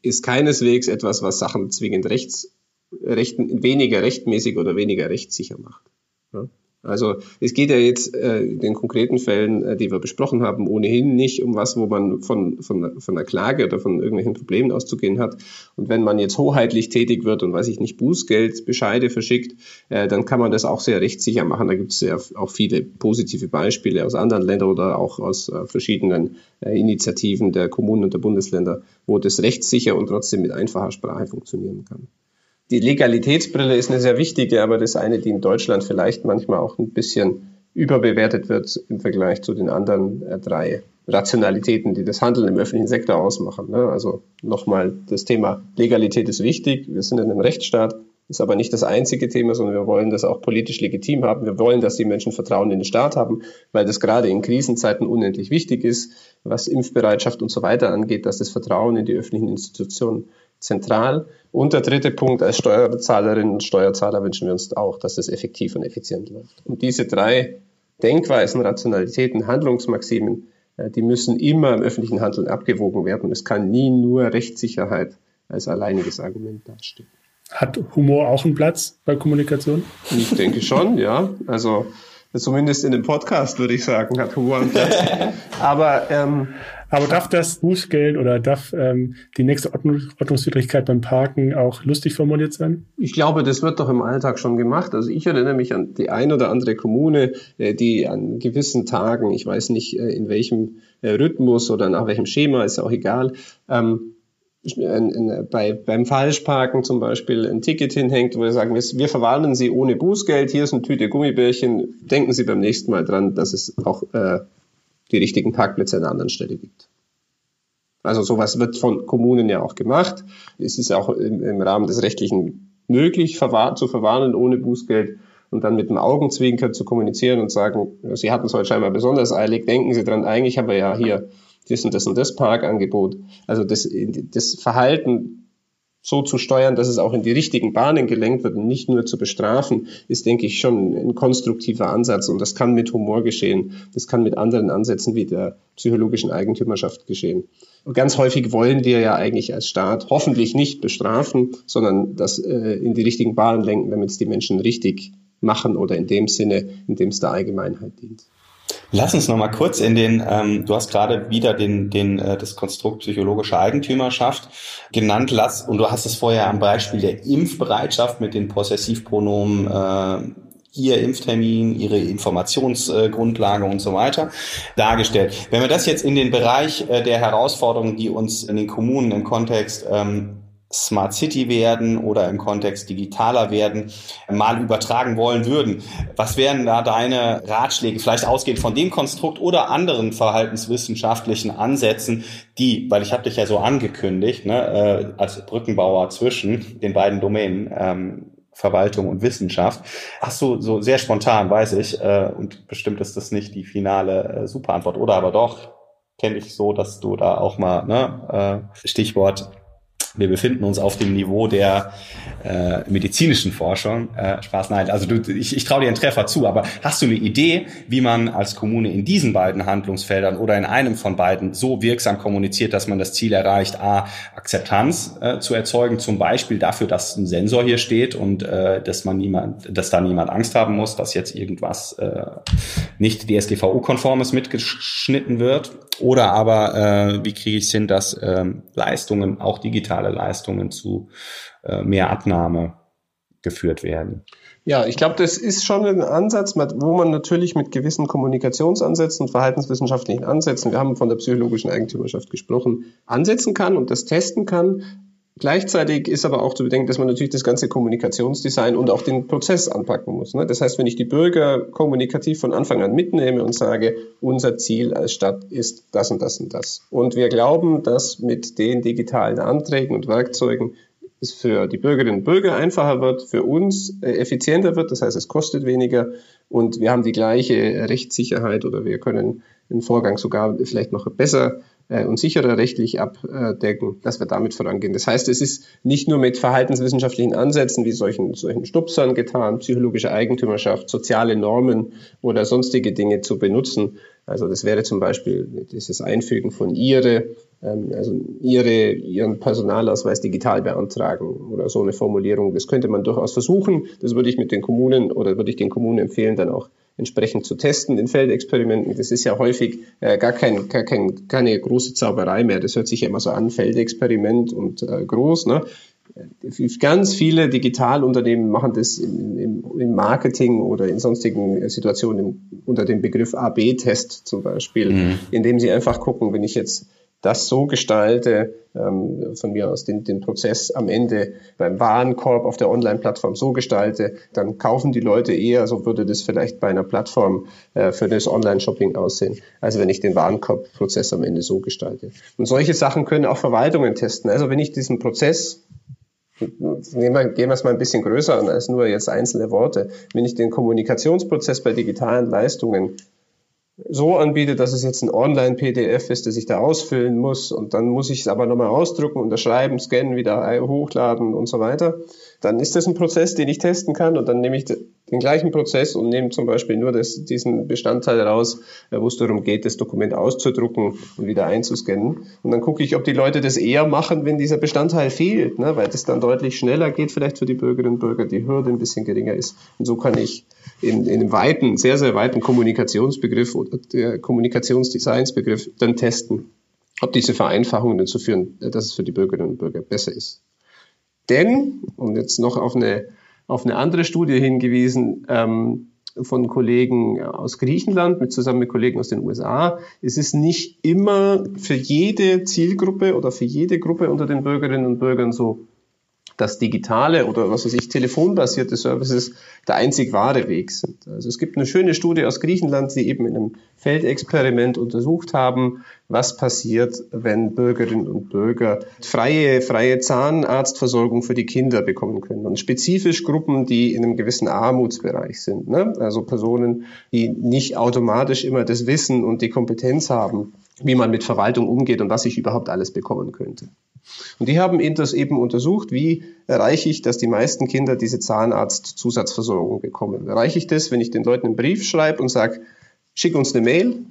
ist keineswegs etwas, was Sachen zwingend rechts, recht, weniger rechtmäßig oder weniger rechtssicher macht. Ja. Also es geht ja jetzt äh, in den konkreten Fällen, äh, die wir besprochen haben, ohnehin nicht um was, wo man von, von, von einer Klage oder von irgendwelchen Problemen auszugehen hat. Und wenn man jetzt hoheitlich tätig wird und weiß ich nicht, Bußgeld, Bescheide verschickt, äh, dann kann man das auch sehr rechtssicher machen. Da gibt es ja auch viele positive Beispiele aus anderen Ländern oder auch aus äh, verschiedenen äh, Initiativen der Kommunen und der Bundesländer, wo das rechtssicher und trotzdem mit einfacher Sprache funktionieren kann die Legalitätsbrille ist eine sehr wichtige, aber das eine, die in Deutschland vielleicht manchmal auch ein bisschen überbewertet wird im Vergleich zu den anderen äh, drei Rationalitäten, die das Handeln im öffentlichen Sektor ausmachen. Ne? Also nochmal, das Thema Legalität ist wichtig. Wir sind in einem Rechtsstaat, ist aber nicht das einzige Thema, sondern wir wollen das auch politisch legitim haben. Wir wollen, dass die Menschen Vertrauen in den Staat haben, weil das gerade in Krisenzeiten unendlich wichtig ist, was Impfbereitschaft und so weiter angeht, dass das Vertrauen in die öffentlichen Institutionen zentral. Und der dritte Punkt, als Steuerzahlerinnen und Steuerzahler wünschen wir uns auch, dass es effektiv und effizient läuft. Und diese drei Denkweisen, Rationalitäten, Handlungsmaximen, äh, die müssen immer im öffentlichen Handeln abgewogen werden. Es kann nie nur Rechtssicherheit als alleiniges Argument dastehen. Hat Humor auch einen Platz bei Kommunikation? Ich denke schon, ja. Also zumindest in dem Podcast würde ich sagen, hat Humor einen Platz. Aber ähm, aber darf das Bußgeld oder darf ähm, die nächste Ordnung, Ordnungswidrigkeit beim Parken auch lustig formuliert sein? Ich glaube, das wird doch im Alltag schon gemacht. Also ich erinnere mich an die ein oder andere Kommune, äh, die an gewissen Tagen, ich weiß nicht äh, in welchem äh, Rhythmus oder nach welchem Schema, ist ja auch egal, ähm, in, in, bei, beim Falschparken zum Beispiel ein Ticket hinhängt, wo wir sagen, wir, wir verwarnen Sie ohne Bußgeld, hier ist eine Tüte Gummibärchen, denken Sie beim nächsten Mal dran, dass es auch äh, die richtigen Parkplätze an einer anderen Stelle gibt. Also sowas wird von Kommunen ja auch gemacht. Es ist auch im, im Rahmen des Rechtlichen möglich, verwahr zu verwarnen ohne Bußgeld und dann mit dem Augenzwinkern zu kommunizieren und sagen, Sie hatten es heute scheinbar besonders eilig, denken Sie dran, eigentlich haben wir ja hier das und das und das Parkangebot. Also das, das Verhalten so zu steuern, dass es auch in die richtigen Bahnen gelenkt wird und nicht nur zu bestrafen, ist, denke ich, schon ein konstruktiver Ansatz. Und das kann mit Humor geschehen. Das kann mit anderen Ansätzen wie der psychologischen Eigentümerschaft geschehen. Und ganz häufig wollen wir ja eigentlich als Staat hoffentlich nicht bestrafen, sondern das äh, in die richtigen Bahnen lenken, damit es die Menschen richtig machen oder in dem Sinne, in dem es der Allgemeinheit dient. Lass uns noch mal kurz in den, ähm, du hast gerade wieder den, den, äh, das Konstrukt psychologische Eigentümerschaft genannt, lass, und du hast es vorher am Beispiel der Impfbereitschaft mit den Possessivpronomen äh, ihr Impftermin, ihre Informationsgrundlage und so weiter dargestellt. Wenn wir das jetzt in den Bereich äh, der Herausforderungen, die uns in den Kommunen im Kontext ähm, Smart City werden oder im Kontext digitaler werden, mal übertragen wollen würden. Was wären da deine Ratschläge, vielleicht ausgehend von dem Konstrukt oder anderen verhaltenswissenschaftlichen Ansätzen, die, weil ich habe dich ja so angekündigt, ne, äh, als Brückenbauer zwischen den beiden Domänen, ähm, Verwaltung und Wissenschaft. Hast du so sehr spontan, weiß ich, äh, und bestimmt ist das nicht die finale äh, Superantwort, oder aber doch, kenne ich so, dass du da auch mal, ne, äh, Stichwort wir befinden uns auf dem Niveau der äh, medizinischen Forschung. Äh, Spaß, nein, also du, ich, ich traue dir einen Treffer zu, aber hast du eine Idee, wie man als Kommune in diesen beiden Handlungsfeldern oder in einem von beiden so wirksam kommuniziert, dass man das Ziel erreicht, a, Akzeptanz äh, zu erzeugen, zum Beispiel dafür, dass ein Sensor hier steht und äh, dass man niemand, dass da niemand Angst haben muss, dass jetzt irgendwas äh, nicht DSGVO-konformes mitgeschnitten wird oder aber, äh, wie kriege ich es hin, dass äh, Leistungen, auch digitale Leistungen zu äh, mehr Abnahme geführt werden? Ja, ich glaube, das ist schon ein Ansatz, wo man natürlich mit gewissen Kommunikationsansätzen und verhaltenswissenschaftlichen Ansätzen, wir haben von der psychologischen Eigentümerschaft gesprochen, ansetzen kann und das testen kann. Gleichzeitig ist aber auch zu bedenken, dass man natürlich das ganze Kommunikationsdesign und auch den Prozess anpacken muss. Ne? Das heißt, wenn ich die Bürger kommunikativ von Anfang an mitnehme und sage, unser Ziel als Stadt ist das und das und das. Und wir glauben, dass mit den digitalen Anträgen und Werkzeugen es für die Bürgerinnen und Bürger einfacher wird, für uns äh, effizienter wird, das heißt, es kostet weniger und wir haben die gleiche Rechtssicherheit oder wir können den Vorgang sogar vielleicht noch besser und sicherer rechtlich abdecken, dass wir damit vorangehen. Das heißt, es ist nicht nur mit verhaltenswissenschaftlichen Ansätzen wie solchen, solchen Stupsern getan, psychologische Eigentümerschaft, soziale Normen oder sonstige Dinge zu benutzen. Also das wäre zum Beispiel dieses Einfügen von Ihre, ähm, also ihre, Ihren Personalausweis digital beantragen oder so eine Formulierung. Das könnte man durchaus versuchen. Das würde ich mit den Kommunen oder würde ich den Kommunen empfehlen, dann auch entsprechend zu testen in Feldexperimenten. Das ist ja häufig äh, gar, kein, gar kein, keine große Zauberei mehr. Das hört sich ja immer so an, Feldexperiment und äh, groß. Ne? Ganz viele Digitalunternehmen machen das im, im, im Marketing oder in sonstigen Situationen im, unter dem Begriff AB-Test zum Beispiel, mhm. indem sie einfach gucken, wenn ich jetzt das so gestalte, ähm, von mir aus den, den Prozess am Ende beim Warenkorb auf der Online-Plattform so gestalte, dann kaufen die Leute eher, so würde das vielleicht bei einer Plattform äh, für das Online-Shopping aussehen, als wenn ich den Warenkorbprozess am Ende so gestalte. Und solche Sachen können auch Verwaltungen testen. Also wenn ich diesen Prozess Nehmen wir, gehen wir es mal ein bisschen größer an als nur jetzt einzelne Worte. Wenn ich den Kommunikationsprozess bei digitalen Leistungen so anbiete, dass es jetzt ein Online-PDF ist, das ich da ausfüllen muss. Und dann muss ich es aber nochmal ausdrucken, unterschreiben, scannen, wieder hochladen und so weiter, dann ist das ein Prozess, den ich testen kann und dann nehme ich den gleichen Prozess und nehme zum Beispiel nur das, diesen Bestandteil raus, äh, wo es darum geht, das Dokument auszudrucken und wieder einzuscannen. Und dann gucke ich, ob die Leute das eher machen, wenn dieser Bestandteil fehlt, ne? weil das dann deutlich schneller geht, vielleicht für die Bürgerinnen und Bürger, die Hürde ein bisschen geringer ist. Und so kann ich in, in einem weiten, sehr, sehr weiten Kommunikationsbegriff oder der Kommunikationsdesignsbegriff dann testen, ob diese Vereinfachungen dazu führen, dass es für die Bürgerinnen und Bürger besser ist. Denn, und jetzt noch auf eine, auf eine andere Studie hingewiesen, ähm, von Kollegen aus Griechenland mit zusammen mit Kollegen aus den USA. Es ist nicht immer für jede Zielgruppe oder für jede Gruppe unter den Bürgerinnen und Bürgern so dass digitale oder was weiß ich, telefonbasierte Services der einzig wahre Weg sind. Also es gibt eine schöne Studie aus Griechenland, die eben in einem Feldexperiment untersucht haben, was passiert, wenn Bürgerinnen und Bürger freie, freie Zahnarztversorgung für die Kinder bekommen können. Und spezifisch Gruppen, die in einem gewissen Armutsbereich sind. Ne? Also Personen, die nicht automatisch immer das Wissen und die Kompetenz haben, wie man mit Verwaltung umgeht und was ich überhaupt alles bekommen könnte. Und die haben das eben untersucht, wie erreiche ich, dass die meisten Kinder diese Zahnarzt-Zusatzversorgung bekommen. Erreiche ich das, wenn ich den Leuten einen Brief schreibe und sage, schick uns eine Mail,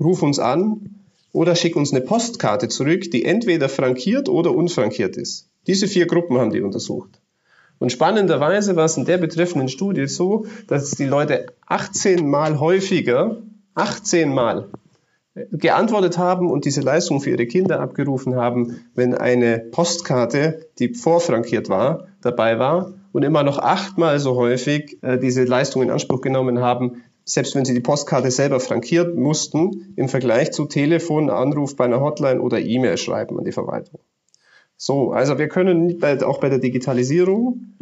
ruf uns an oder schick uns eine Postkarte zurück, die entweder frankiert oder unfrankiert ist. Diese vier Gruppen haben die untersucht. Und spannenderweise war es in der betreffenden Studie so, dass die Leute 18 Mal häufiger, 18 Mal geantwortet haben und diese Leistung für ihre Kinder abgerufen haben, wenn eine Postkarte, die vorfrankiert war, dabei war und immer noch achtmal so häufig äh, diese Leistung in Anspruch genommen haben, selbst wenn sie die Postkarte selber frankiert mussten, im Vergleich zu Telefon, Anruf bei einer Hotline oder E-Mail schreiben an die Verwaltung. So, also wir können bei, auch bei der Digitalisierung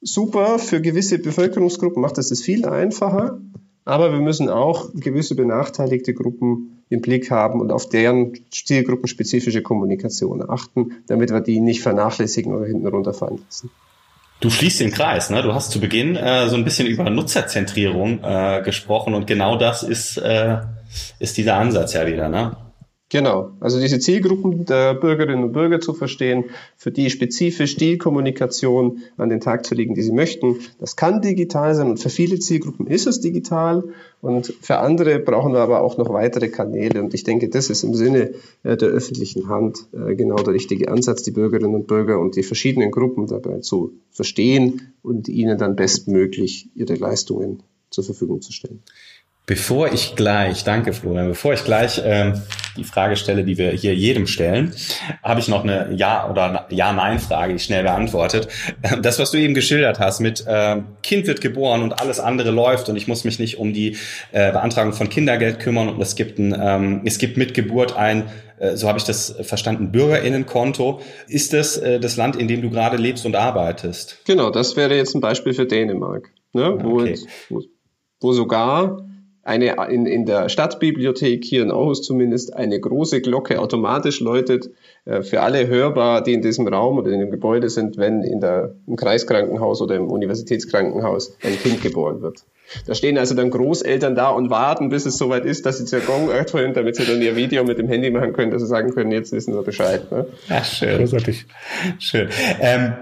super für gewisse Bevölkerungsgruppen macht es das viel einfacher, aber wir müssen auch gewisse benachteiligte Gruppen im Blick haben und auf deren zielgruppenspezifische Kommunikation achten, damit wir die nicht vernachlässigen oder hinten runterfallen lassen. Du schließt den Kreis, ne? Du hast zu Beginn äh, so ein bisschen über Nutzerzentrierung äh, gesprochen und genau das ist, äh, ist dieser Ansatz ja wieder, ne? Genau, also diese Zielgruppen der Bürgerinnen und Bürger zu verstehen, für die spezifisch die Kommunikation an den Tag zu legen, die sie möchten. Das kann digital sein und für viele Zielgruppen ist es digital und für andere brauchen wir aber auch noch weitere Kanäle und ich denke, das ist im Sinne äh, der öffentlichen Hand äh, genau der richtige Ansatz, die Bürgerinnen und Bürger und die verschiedenen Gruppen dabei zu verstehen und ihnen dann bestmöglich ihre Leistungen zur Verfügung zu stellen. Bevor ich gleich, danke Florian, bevor ich gleich ähm, die Frage stelle, die wir hier jedem stellen, habe ich noch eine Ja- oder Ja-Nein-Frage, die schnell beantwortet. Das, was du eben geschildert hast mit äh, Kind wird geboren und alles andere läuft und ich muss mich nicht um die äh, Beantragung von Kindergeld kümmern und es gibt, ein, ähm, es gibt mit Geburt ein äh, so habe ich das verstanden, Bürgerinnenkonto. Ist das äh, das Land, in dem du gerade lebst und arbeitest? Genau, das wäre jetzt ein Beispiel für Dänemark, ne? wo, okay. wo, wo sogar eine in, in der Stadtbibliothek hier in Aarhus zumindest eine große Glocke automatisch läutet, äh, für alle hörbar, die in diesem Raum oder in dem Gebäude sind, wenn in der, im Kreiskrankenhaus oder im Universitätskrankenhaus ein Kind geboren wird. Da stehen also dann Großeltern da und warten, bis es soweit ist, dass sie zur Gong öffnen, damit sie dann ihr Video mit dem Handy machen können, dass sie sagen können, jetzt wissen wir Bescheid. Ne? Ja, schön. Großartig. Schön. Ähm,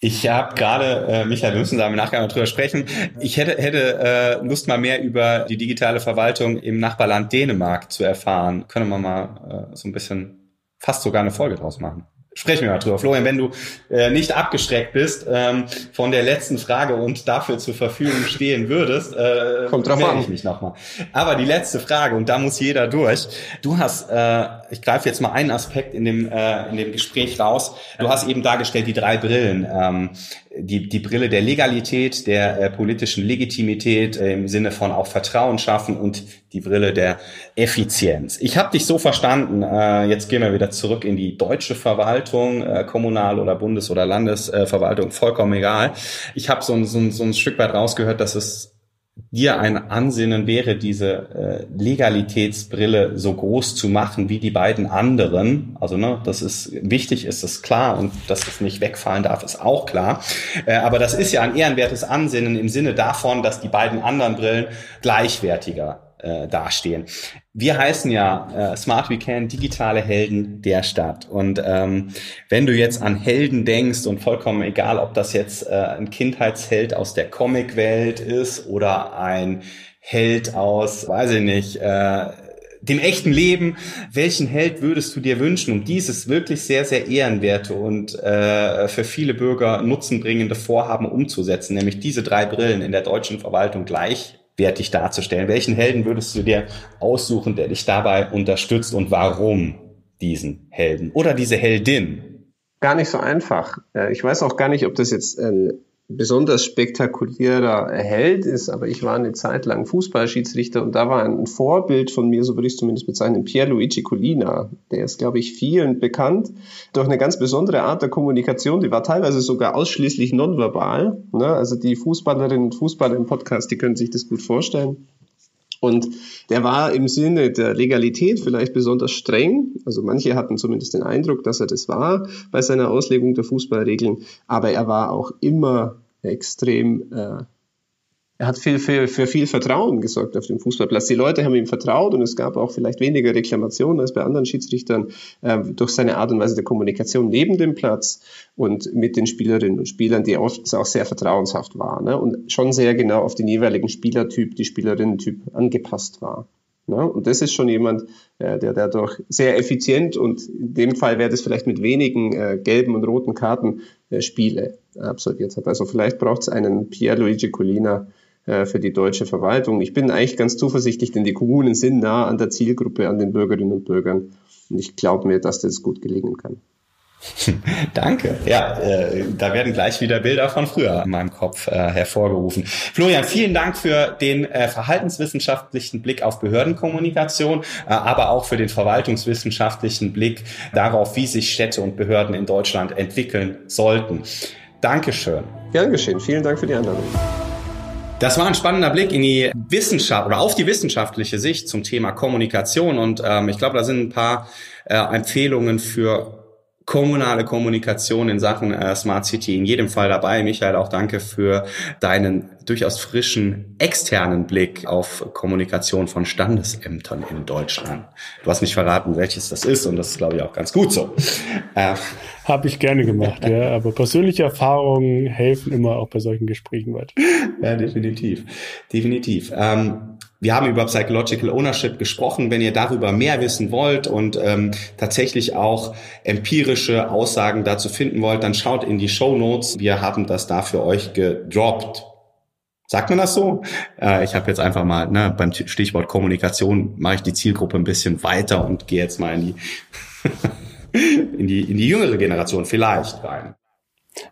ich habe gerade, äh, Michael, wir müssen da im Nachgang drüber sprechen. Ich hätte, hätte äh, Lust, mal mehr über die digitale Verwaltung im Nachbarland Dänemark zu erfahren. Können wir mal äh, so ein bisschen fast sogar eine Folge draus machen sprechen wir mal drüber. Florian, wenn du äh, nicht abgeschreckt bist ähm, von der letzten Frage und dafür zur Verfügung stehen würdest, äh, Kommt drauf an. ich mich nochmal. Aber die letzte Frage, und da muss jeder durch. Du hast, äh, ich greife jetzt mal einen Aspekt in dem, äh, in dem Gespräch raus. Du hast eben dargestellt die drei Brillen. Ähm, die, die Brille der Legalität, der äh, politischen Legitimität äh, im Sinne von auch Vertrauen schaffen und die Brille der Effizienz. Ich habe dich so verstanden, äh, jetzt gehen wir wieder zurück in die deutsche Verwaltung, äh, Kommunal- oder Bundes- oder Landesverwaltung, vollkommen egal. Ich habe so, so, so ein Stück weit rausgehört, dass es dir ein Ansinnen wäre, diese äh, Legalitätsbrille so groß zu machen wie die beiden anderen. Also ne, das ist wichtig, ist es klar und dass es nicht wegfallen darf, ist auch klar. Äh, aber das ist ja ein ehrenwertes Ansinnen im Sinne davon, dass die beiden anderen Brillen gleichwertiger äh, dastehen. Wir heißen ja äh, Smart Weekend digitale Helden der Stadt. Und ähm, wenn du jetzt an Helden denkst und vollkommen egal, ob das jetzt äh, ein Kindheitsheld aus der Comicwelt ist oder ein Held aus, weiß ich nicht, äh, dem echten Leben, welchen Held würdest du dir wünschen, um dieses wirklich sehr, sehr ehrenwerte und äh, für viele Bürger nutzenbringende Vorhaben umzusetzen, nämlich diese drei Brillen in der deutschen Verwaltung gleich wertig darzustellen. Welchen Helden würdest du dir aussuchen, der dich dabei unterstützt und warum diesen Helden oder diese Heldin? Gar nicht so einfach. Ich weiß auch gar nicht, ob das jetzt ein besonders spektakulärer Held ist, aber ich war eine Zeit lang Fußballschiedsrichter und da war ein Vorbild von mir, so würde ich es zumindest bezeichnen, Pierluigi Collina. Der ist, glaube ich, vielen bekannt durch eine ganz besondere Art der Kommunikation, die war teilweise sogar ausschließlich nonverbal. Ne? Also die Fußballerinnen und Fußballer im Podcast, die können sich das gut vorstellen. Und der war im Sinne der Legalität vielleicht besonders streng. Also manche hatten zumindest den Eindruck, dass er das war bei seiner Auslegung der Fußballregeln. Aber er war auch immer extrem äh, er hat viel, für, für viel Vertrauen gesorgt auf dem Fußballplatz. Die Leute haben ihm vertraut und es gab auch vielleicht weniger Reklamationen als bei anderen Schiedsrichtern äh, durch seine Art und Weise der Kommunikation neben dem Platz und mit den Spielerinnen und Spielern, die oft auch sehr vertrauenshaft waren ne? und schon sehr genau auf den jeweiligen Spielertyp, die Spielerinnentyp angepasst war. Ne? Und das ist schon jemand, äh, der dadurch sehr effizient und in dem Fall wäre das vielleicht mit wenigen äh, gelben und roten Karten äh, Spiele absolviert hat. Also vielleicht braucht es einen Pierluigi Collina, äh, für die deutsche Verwaltung. Ich bin eigentlich ganz zuversichtlich, denn die Kommunen sind nah an der Zielgruppe, an den Bürgerinnen und Bürgern. Und ich glaube mir, dass das gut gelingen kann. Danke. Ja, äh, da werden gleich wieder Bilder von früher in meinem Kopf äh, hervorgerufen. Florian, vielen Dank für den äh, verhaltenswissenschaftlichen Blick auf Behördenkommunikation, äh, aber auch für den verwaltungswissenschaftlichen Blick darauf, wie sich Städte und Behörden in Deutschland entwickeln sollten. Dankeschön. Gern geschehen. Vielen Dank für die Einladung. Das war ein spannender Blick in die Wissenschaft oder auf die wissenschaftliche Sicht zum Thema Kommunikation. Und ähm, ich glaube, da sind ein paar äh, Empfehlungen für kommunale Kommunikation in Sachen äh, Smart City in jedem Fall dabei. Michael, auch danke für deinen durchaus frischen externen Blick auf Kommunikation von Standesämtern in Deutschland. Du hast nicht verraten, welches das ist und das ist, glaube ich, auch ganz gut so. Äh, Habe ich gerne gemacht, ja. Aber persönliche Erfahrungen helfen immer auch bei solchen Gesprächen weiter. Ja, definitiv. Definitiv. Ähm, wir haben über Psychological Ownership gesprochen. Wenn ihr darüber mehr wissen wollt und ähm, tatsächlich auch empirische Aussagen dazu finden wollt, dann schaut in die Show Notes. Wir haben das da für euch gedroppt. Sagt man das so? Äh, ich habe jetzt einfach mal ne, beim Stichwort Kommunikation mache ich die Zielgruppe ein bisschen weiter und gehe jetzt mal in die in die in die jüngere Generation vielleicht rein.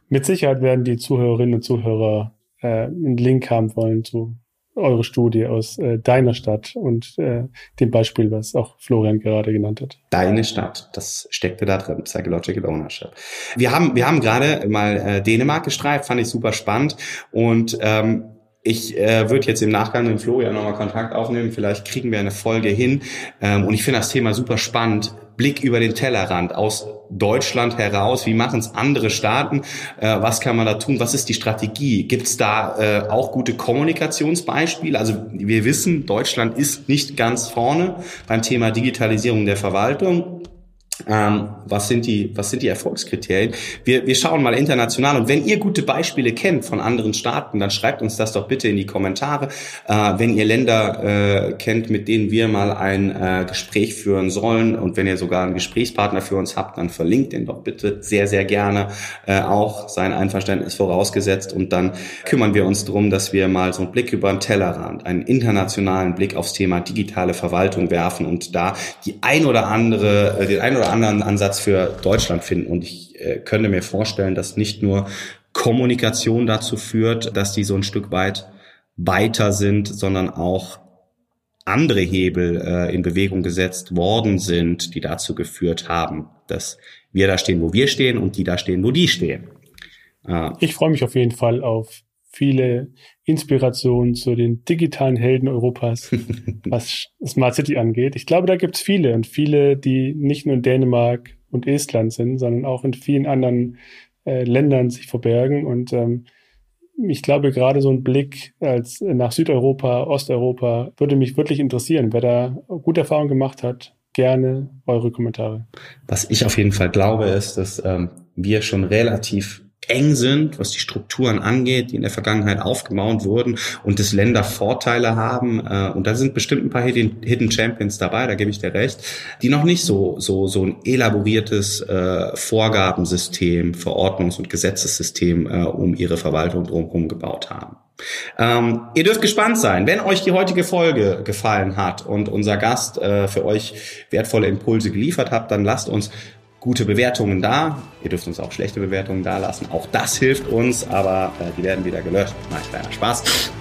Mit Sicherheit werden die Zuhörerinnen und Zuhörer äh, einen Link haben wollen zu eure Studie aus äh, deiner Stadt und äh, dem Beispiel, was auch Florian gerade genannt hat. Deine Stadt, das steckte da drin, Psychological Ownership. Wir haben, wir haben gerade mal äh, Dänemark gestreift, fand ich super spannend und ähm, ich äh, würde jetzt im Nachgang mit Florian nochmal Kontakt aufnehmen. Vielleicht kriegen wir eine Folge hin. Ähm, und ich finde das Thema super spannend. Blick über den Tellerrand aus Deutschland heraus. Wie machen es andere Staaten? Äh, was kann man da tun? Was ist die Strategie? Gibt es da äh, auch gute Kommunikationsbeispiele? Also wir wissen, Deutschland ist nicht ganz vorne beim Thema Digitalisierung der Verwaltung. Ähm, was sind die, was sind die Erfolgskriterien? Wir, wir schauen mal international und wenn ihr gute Beispiele kennt von anderen Staaten, dann schreibt uns das doch bitte in die Kommentare. Äh, wenn ihr Länder äh, kennt, mit denen wir mal ein äh, Gespräch führen sollen und wenn ihr sogar einen Gesprächspartner für uns habt, dann verlinkt den doch bitte sehr, sehr gerne äh, auch sein Einverständnis vorausgesetzt und dann kümmern wir uns darum, dass wir mal so einen Blick über den Tellerrand, einen internationalen Blick aufs Thema digitale Verwaltung werfen und da die ein oder andere, äh, den ein oder oder anderen Ansatz für Deutschland finden. Und ich äh, könnte mir vorstellen, dass nicht nur Kommunikation dazu führt, dass die so ein Stück weit weiter sind, sondern auch andere Hebel äh, in Bewegung gesetzt worden sind, die dazu geführt haben, dass wir da stehen, wo wir stehen und die da stehen, wo die stehen. Äh, ich freue mich auf jeden Fall auf viele Inspirationen zu den digitalen Helden Europas, was Smart City angeht. Ich glaube, da gibt es viele und viele, die nicht nur in Dänemark und Estland sind, sondern auch in vielen anderen äh, Ländern sich verbergen. Und ähm, ich glaube, gerade so ein Blick als nach Südeuropa, Osteuropa würde mich wirklich interessieren. Wer da gute Erfahrungen gemacht hat, gerne eure Kommentare. Was ich auf jeden Fall glaube, ist, dass ähm, wir schon relativ eng sind, was die Strukturen angeht, die in der Vergangenheit aufgebaut wurden und das Länder Vorteile haben. Äh, und da sind bestimmt ein paar Hidden Champions dabei, da gebe ich dir recht, die noch nicht so, so, so ein elaboriertes äh, Vorgabensystem, Verordnungs- und Gesetzessystem äh, um ihre Verwaltung drumherum gebaut haben. Ähm, ihr dürft gespannt sein, wenn euch die heutige Folge gefallen hat und unser Gast äh, für euch wertvolle Impulse geliefert hat, dann lasst uns gute Bewertungen da. Ihr dürft uns auch schlechte Bewertungen da lassen. Auch das hilft uns, aber äh, die werden wieder gelöscht. Macht kleiner Spaß.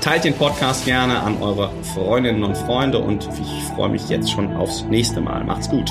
Teilt den Podcast gerne an eure Freundinnen und Freunde und ich freue mich jetzt schon aufs nächste Mal. Macht's gut.